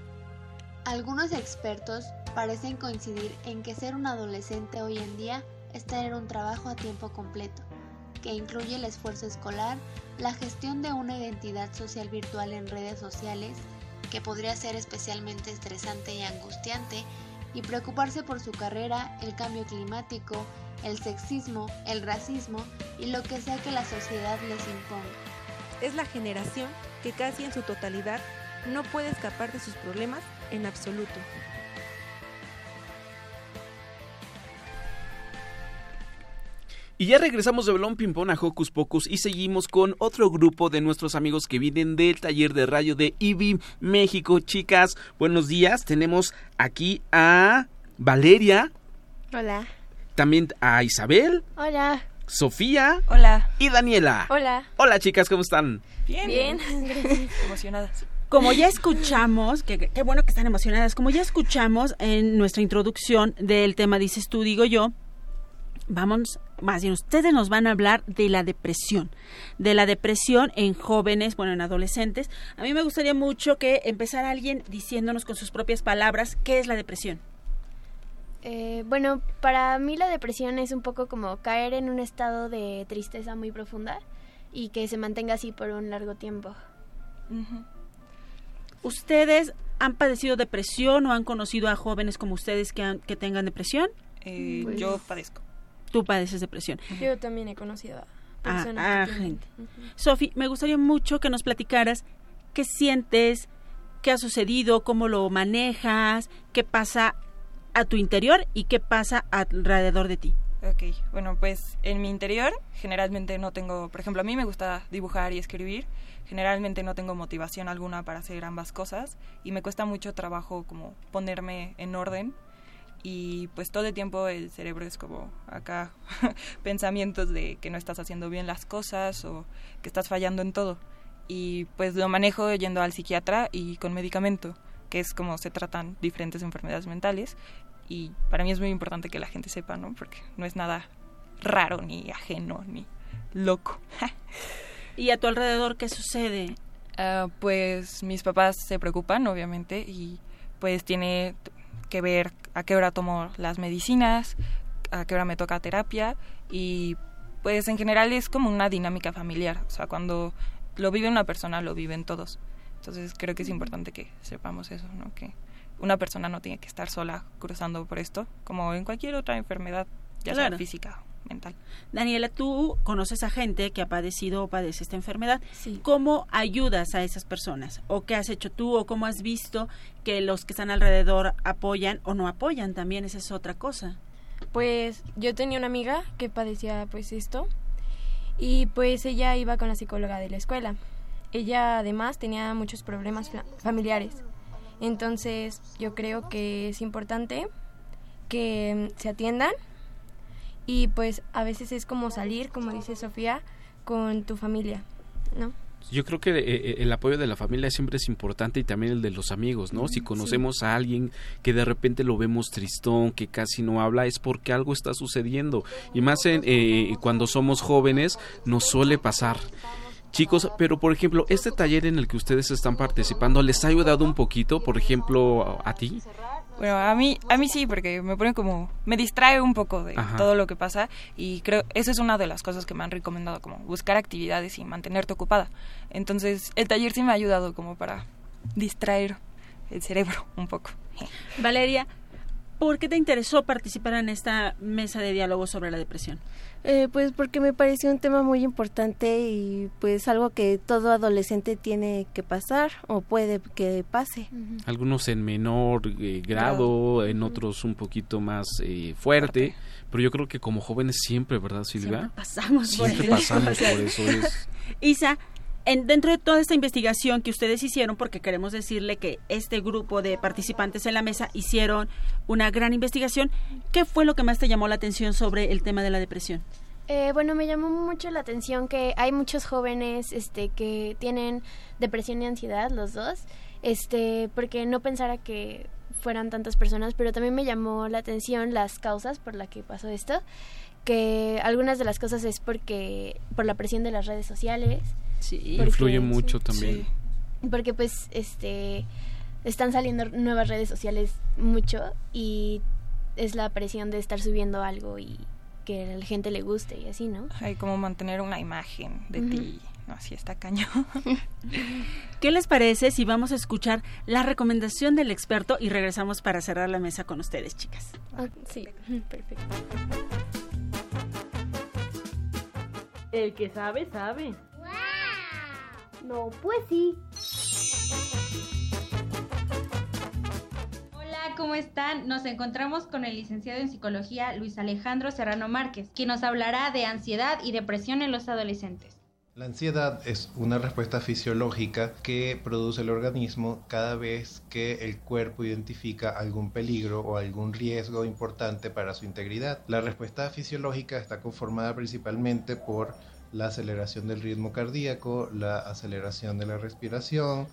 Algunos expertos parecen coincidir en que ser un adolescente hoy en día es tener un trabajo a tiempo completo, que incluye el esfuerzo escolar, la gestión de una identidad social virtual en redes sociales, que podría ser especialmente estresante y angustiante, y preocuparse por su carrera, el cambio climático, el sexismo, el racismo y lo que sea que la sociedad les imponga es la generación que casi en su totalidad no puede escapar de sus problemas en absoluto. Y ya regresamos de Belón Pimpón a Hocus Pocus y seguimos con otro grupo de nuestros amigos que vienen del taller de radio de IBI México. Chicas, buenos días. Tenemos aquí a Valeria. Hola. También a Isabel. Hola. Sofía. Hola. Y Daniela. Hola. Hola chicas, ¿cómo están? Bien. Bien. Emocionadas. como ya escuchamos, que qué bueno que están emocionadas, como ya escuchamos en nuestra introducción del tema Dices tú, digo yo, vamos, más bien ustedes nos van a hablar de la depresión, de la depresión en jóvenes, bueno, en adolescentes. A mí me gustaría mucho que empezara alguien diciéndonos con sus propias palabras qué es la depresión. Eh, bueno, para mí la depresión es un poco como caer en un estado de tristeza muy profunda y que se mantenga así por un largo tiempo. ¿Ustedes han padecido depresión o han conocido a jóvenes como ustedes que, que tengan depresión? Eh, Pues Yo padezco. Tú padeces depresión. Yo también he conocido a Ah, personas ah, que tienen- gente. Sofi, me gustaría mucho que nos platicaras qué sientes, qué ha sucedido, cómo lo manejas, qué pasa a tu interior y qué pasa alrededor de ti. Ok, bueno, pues en mi interior generalmente no tengo, por ejemplo, a mí me gusta dibujar y escribir, generalmente no tengo motivación alguna para hacer ambas cosas y me cuesta mucho trabajo como ponerme en orden y pues todo el tiempo el cerebro es como acá pensamientos de que no estás haciendo bien las cosas o que estás fallando en todo y pues lo manejo yendo al psiquiatra y con medicamento que es como se tratan diferentes enfermedades mentales y para mí es muy importante que la gente sepa, ¿no? Porque no es nada raro ni ajeno ni loco. ¿Y a tu alrededor qué sucede? Ah, pues mis papás se preocupan, obviamente, y pues tiene que ver a qué hora tomo las medicinas, a qué hora me toca terapia y pues en general es como una dinámica familiar, o sea, cuando lo vive una persona, lo viven todos. Entonces creo que es importante que sepamos eso, ¿no? Que una persona no tiene que estar sola cruzando por esto, como en cualquier otra enfermedad, ya Claro. sea física mental. Daniela, tú conoces a gente que ha padecido o padece esta enfermedad. ¿Cómo ayudas a esas personas? ¿O qué has hecho tú? ¿O cómo has visto que los que están alrededor apoyan o no apoyan? También esa es otra cosa. Pues yo tenía una amiga que padecía pues esto y pues ella iba con la psicóloga de la escuela. Ella además tenía muchos problemas fa- familiares. Entonces yo creo que es importante que mm, se atiendan y pues a veces es como salir, como dice Sofía, con tu familia, ¿no? Yo creo que eh, eh, el apoyo de la familia siempre es importante y también el de los amigos, ¿no? Si conocemos a alguien que de repente lo vemos tristón, que casi no habla, es porque algo está sucediendo. Y más en, eh, cuando somos jóvenes nos suele pasar. Chicos, pero por ejemplo, este taller en el que ustedes están participando, ¿les ha ayudado un poquito? Por ejemplo, a ti. Bueno, a mí, a mí sí, porque me pone como, me distrae un poco de Ajá. todo lo que pasa y creo, esa es una de las cosas que me han recomendado, como buscar actividades y mantenerte ocupada. Entonces, el taller sí me ha ayudado como para distraer el cerebro un poco. Valeria, ¿por qué te interesó participar en esta mesa de diálogo sobre la depresión? Eh, pues porque me pareció un tema muy importante y pues algo que todo adolescente tiene que pasar o puede que pase. Algunos en menor eh, grado, en otros un poquito más eh, fuerte, pero yo creo que como jóvenes siempre, ¿verdad, Silvia? Siempre pasamos por Siempre eso. pasamos por eso. Es, Isa, en, dentro de toda esta investigación que ustedes hicieron, porque queremos decirle que este grupo de participantes en la mesa hicieron una gran investigación, ¿qué fue lo que más te llamó la atención sobre el tema de la depresión? Eh, bueno, me llamó mucho la atención que hay muchos jóvenes este, que tienen depresión y ansiedad, los dos, este, porque no pensara que fueran tantas personas, pero también me llamó la atención las causas por las que pasó esto, que algunas de las cosas es porque por la presión de las redes sociales, sí, porque- influye mucho también. porque pues este están saliendo nuevas redes sociales mucho y es la presión de estar subiendo algo y que a la gente le guste y así, ¿no? Hay como mantener una imagen de ti. No, así está cañón. ¿Qué les parece si vamos a escuchar la recomendación del experto y regresamos para cerrar la mesa con ustedes, chicas? Sí, perfecto. El que sabe, sabe. No, pues sí. Hola, ¿cómo están? Nos encontramos con el licenciado en psicología Luis Alejandro Serrano Márquez, quien nos hablará de ansiedad y depresión en los adolescentes. La ansiedad es una respuesta fisiológica que produce el organismo cada vez que el cuerpo identifica algún peligro o algún riesgo importante para su integridad. La respuesta fisiológica está conformada principalmente por la aceleración del ritmo cardíaco, la aceleración de la respiración,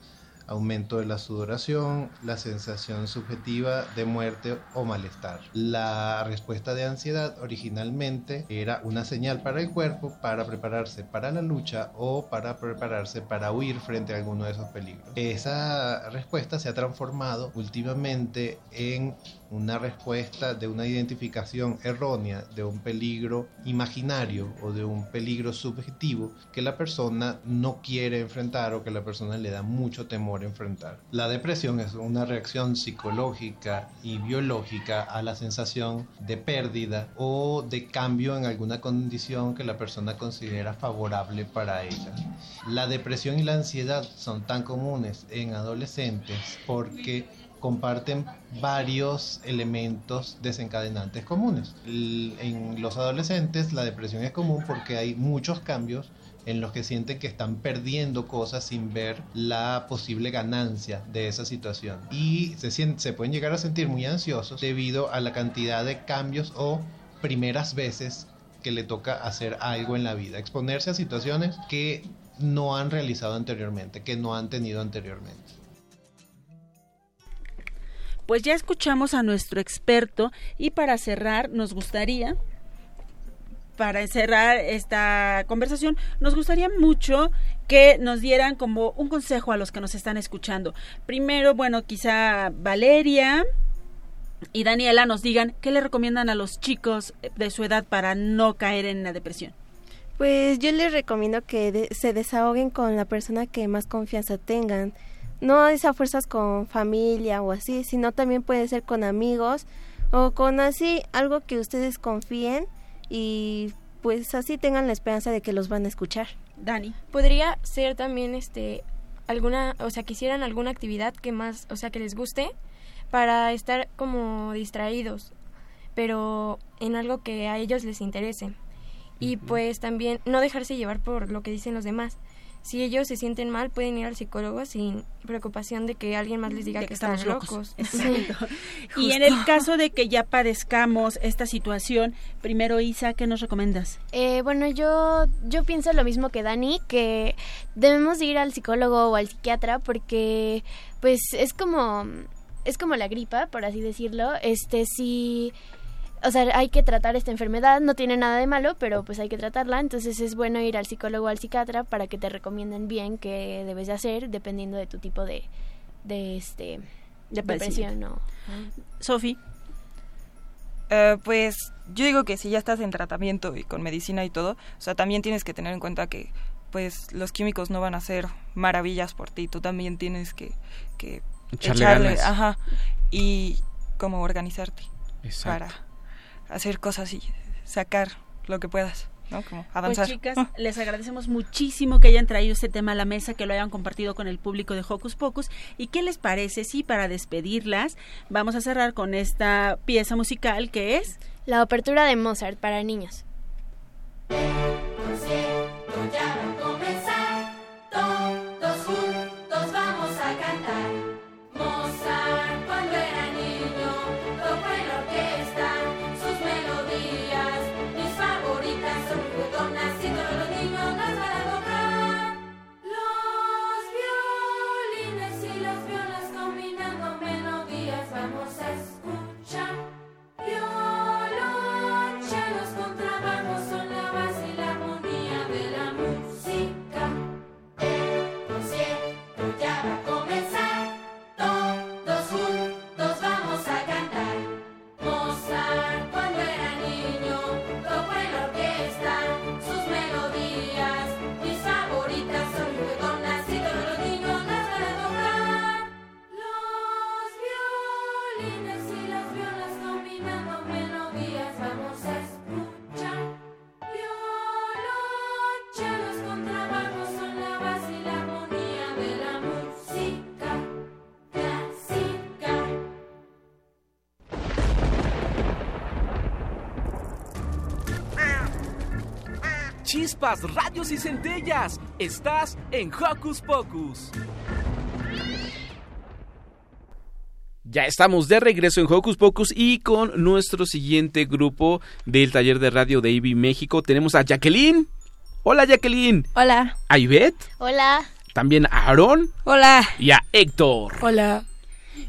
aumento de la sudoración, la sensación subjetiva de muerte o malestar. La respuesta de ansiedad originalmente era una señal para el cuerpo para prepararse para la lucha o para prepararse para huir frente a alguno de esos peligros. Esa respuesta se ha transformado últimamente en una respuesta de una identificación errónea de un peligro imaginario o de un peligro subjetivo que la persona no quiere enfrentar o que la persona le da mucho temor enfrentar. La depresión es una reacción psicológica y biológica a la sensación de pérdida o de cambio en alguna condición que la persona considera favorable para ella. La depresión y la ansiedad son tan comunes en adolescentes porque comparten varios elementos desencadenantes comunes. En los adolescentes la depresión es común porque hay muchos cambios en los que sienten que están perdiendo cosas sin ver la posible ganancia de esa situación. Y se, se pueden llegar a sentir muy ansiosos debido a la cantidad de cambios o primeras veces que le toca hacer algo en la vida, exponerse a situaciones que no han realizado anteriormente, que no han tenido anteriormente pues ya escuchamos a nuestro experto y para cerrar nos gustaría para cerrar esta conversación, nos gustaría mucho que nos dieran como un consejo a los que nos están escuchando. Primero, bueno, quizá Valeria y Daniela nos digan qué le recomiendan a los chicos de su edad para no caer en la depresión. Pues yo les recomiendo que se desahoguen con la persona que más confianza tengan no es a fuerzas con familia o así, sino también puede ser con amigos o con así algo que ustedes confíen y pues así tengan la esperanza de que los van a escuchar. Dani. Podría ser también este alguna, o sea, que hicieran alguna actividad que más, o sea, que les guste para estar como distraídos, pero en algo que a ellos les interese. Y pues también no dejarse llevar por lo que dicen los demás, si ellos se sienten mal, pueden ir al psicólogo sin preocupación de que alguien más les diga que, están locos. y en el caso de que ya padezcamos esta situación, primero Isa, ¿qué nos recomiendas? Eh, bueno, yo, yo pienso lo mismo que Dani, que debemos ir al psicólogo o al psiquiatra porque pues es como es como la gripa, por así decirlo. Este si o sea, hay que tratar esta enfermedad, no tiene nada de malo, pero pues hay que tratarla, entonces es bueno ir al psicólogo o al psiquiatra para que te recomienden bien qué debes de hacer dependiendo de tu tipo de, de este depresión o... Sofi. Eh, pues yo digo que si ya estás en tratamiento y con medicina y todo, o sea, también tienes que tener en cuenta que pues los químicos no van a hacer maravillas por ti, tú también tienes que, que echarle, ajá, y cómo organizarte Exacto. para hacer cosas y sacar lo que puedas. ¿no? Como pues, avanzar. Pues chicas, les agradecemos muchísimo que hayan traído este tema a la mesa, que lo hayan compartido con el público de Hocus Pocus. ¿Y qué les parece si para despedirlas vamos a cerrar con esta pieza musical que es... La apertura de Mozart para niños. Chispas, radios y centellas. Estás en Hocus Pocus. Ya estamos de regreso en Hocus Pocus y con nuestro siguiente grupo del taller de radio de IBI México tenemos a Jacqueline. Hola Jacqueline. Hola. ¿A Ivette? Hola. también a Aarón. Hola. Y a Héctor. Hola.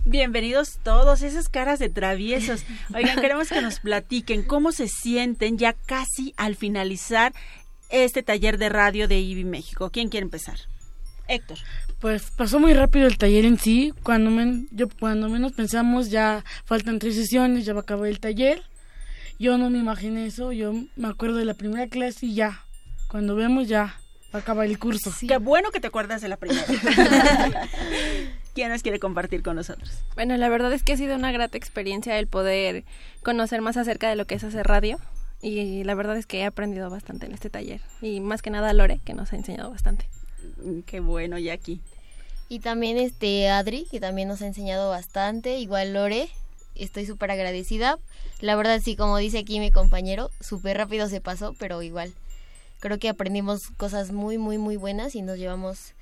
Bienvenidos todos, esas caras de traviesos. Oigan, queremos que nos platiquen cómo se sienten ya casi al finalizar este taller de radio de IBI México. ¿Quién quiere empezar? Héctor. Pues pasó muy rápido el taller en sí. Cuando, men- yo, cuando menos pensamos, ya faltan tres sesiones, ya va a acabar el taller. Yo no me imaginé eso. Yo me acuerdo de la primera clase y ya. Cuando vemos, ya va a acabar el curso. Qué bueno que te acuerdas de la primera. ¿Quién nos quiere compartir con nosotros? Bueno, la verdad es que ha sido una grata experiencia el poder conocer más acerca de lo que es hacer radio y la verdad es que he aprendido bastante en este taller y más que nada Lore que nos ha enseñado bastante. Qué bueno, Jackie. Y también este Adri, que también nos ha enseñado bastante, igual Lore, estoy súper agradecida. La verdad sí, como dice aquí mi compañero, súper rápido se pasó, pero igual creo que aprendimos cosas muy, muy, muy buenas y nos llevamos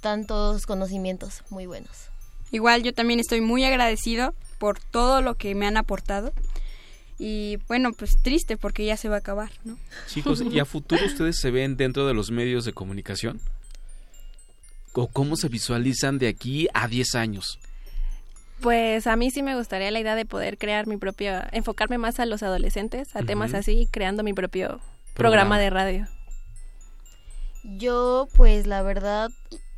tantos conocimientos muy buenos. Igual yo también estoy muy agradecido por todo lo que me han aportado. Y bueno, pues triste porque ya se va a acabar, ¿no? Chicos, ¿y a futuro ustedes se ven dentro de los medios de comunicación? ¿O cómo se visualizan de aquí a 10 años? Pues a mí sí me gustaría la idea de poder crear mi propio, enfocarme más a los adolescentes, a temas así, creando mi propio Programa. programa de radio. Yo, pues la verdad,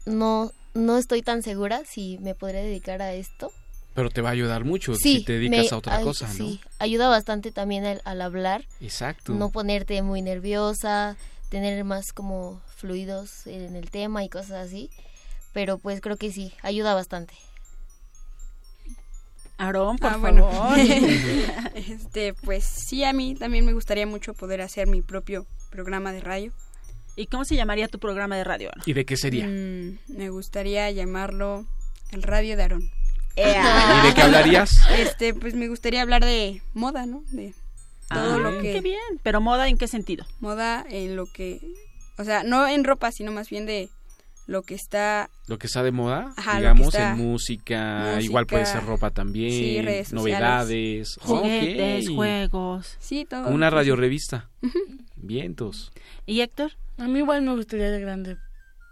no, no estoy tan segura si me podré dedicar a esto. Pero te va a ayudar mucho Sí, si te dedicas me- a otra ay, cosa, ¿no? Sí, ayuda bastante también al, al hablar. Exacto. No ponerte muy nerviosa, tener más como fluidos en el tema y cosas así. Pero pues creo que sí, ayuda bastante. Aarón, por Ah, bueno. favor. este, pues sí, a mí también me gustaría mucho poder hacer mi propio programa de radio. ¿Y cómo se llamaría tu programa de radio? ¿Y de qué sería? Mm, me gustaría llamarlo El Radio de Aarón. ¿Y de qué hablarías? Este, pues me gustaría hablar de moda, ¿no? De todo Ah, lo que Qué bien. Pero moda, ¿en qué sentido? moda en lo que, o sea, no en ropa, sino más bien de lo que está Lo que está de moda, Ajá, lo que digamos, está- en música, música, igual puede ser ropa también, sí, redes novedades, Juguetes, juegos. Sí, todo. Una radiorevista. Vientos. ¿Y Héctor? A mí igual me gustaría de grande,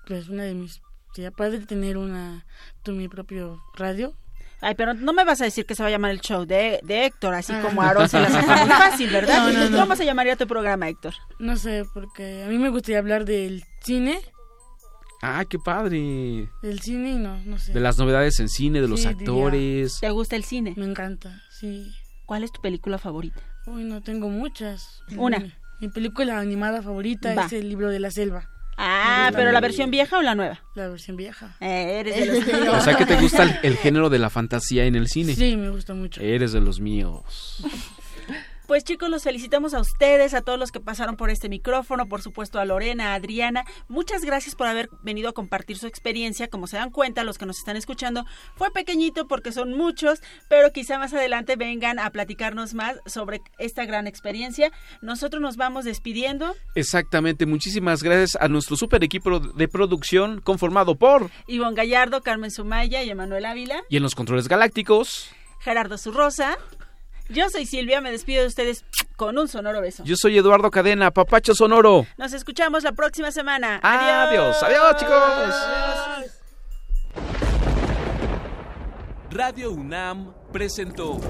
pues una de mis... Sería padre tener una... Tu, mi propio radio. Ay, pero no me vas a decir que se va a llamar el show de, de Héctor, así Ah. como Aarón se la saca muy fácil, ¿verdad? No, no, no. ¿Cómo se llamaría tu programa, Héctor? No sé, porque a mí me gustaría hablar del cine, Ah, qué padre. del cine y no, no sé. De las novedades en cine, de los actores. ¿Te gusta el cine? Me encanta, sí. ¿Cuál es tu película favorita? Uy, no tengo muchas. Una. Mi, mi película animada favorita Va. es El libro de la selva. Ah, pero la versión vieja o la nueva? La versión vieja. Eh, eres de los míos. O sea que te gusta el, el género de la fantasía en el cine. Sí, me gusta mucho. Eres de los míos. Pues chicos, los felicitamos a ustedes, a todos los que pasaron por este micrófono, por supuesto a Lorena, a Adriana. Muchas gracias por haber venido a compartir su experiencia. Como se dan cuenta, los que nos están escuchando, fue pequeñito porque son muchos, pero quizá más adelante vengan a platicarnos más sobre esta gran experiencia. Nosotros nos vamos despidiendo. Exactamente, muchísimas gracias a nuestro super equipo de producción conformado por Ivonne Gallardo, Carmen Sumaya y Emanuel Ávila, y en los controles galácticos. Gerardo Zurrosa. Yo soy Silvia, me despido de ustedes con un sonoro beso. Yo soy Eduardo Cadena, Papacho Sonoro. Nos escuchamos la próxima semana. Adiós, adiós chicos. Radio UNAM presentó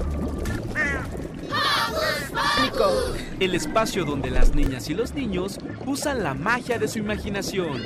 el espacio donde las niñas y los niños usan la magia de su imaginación.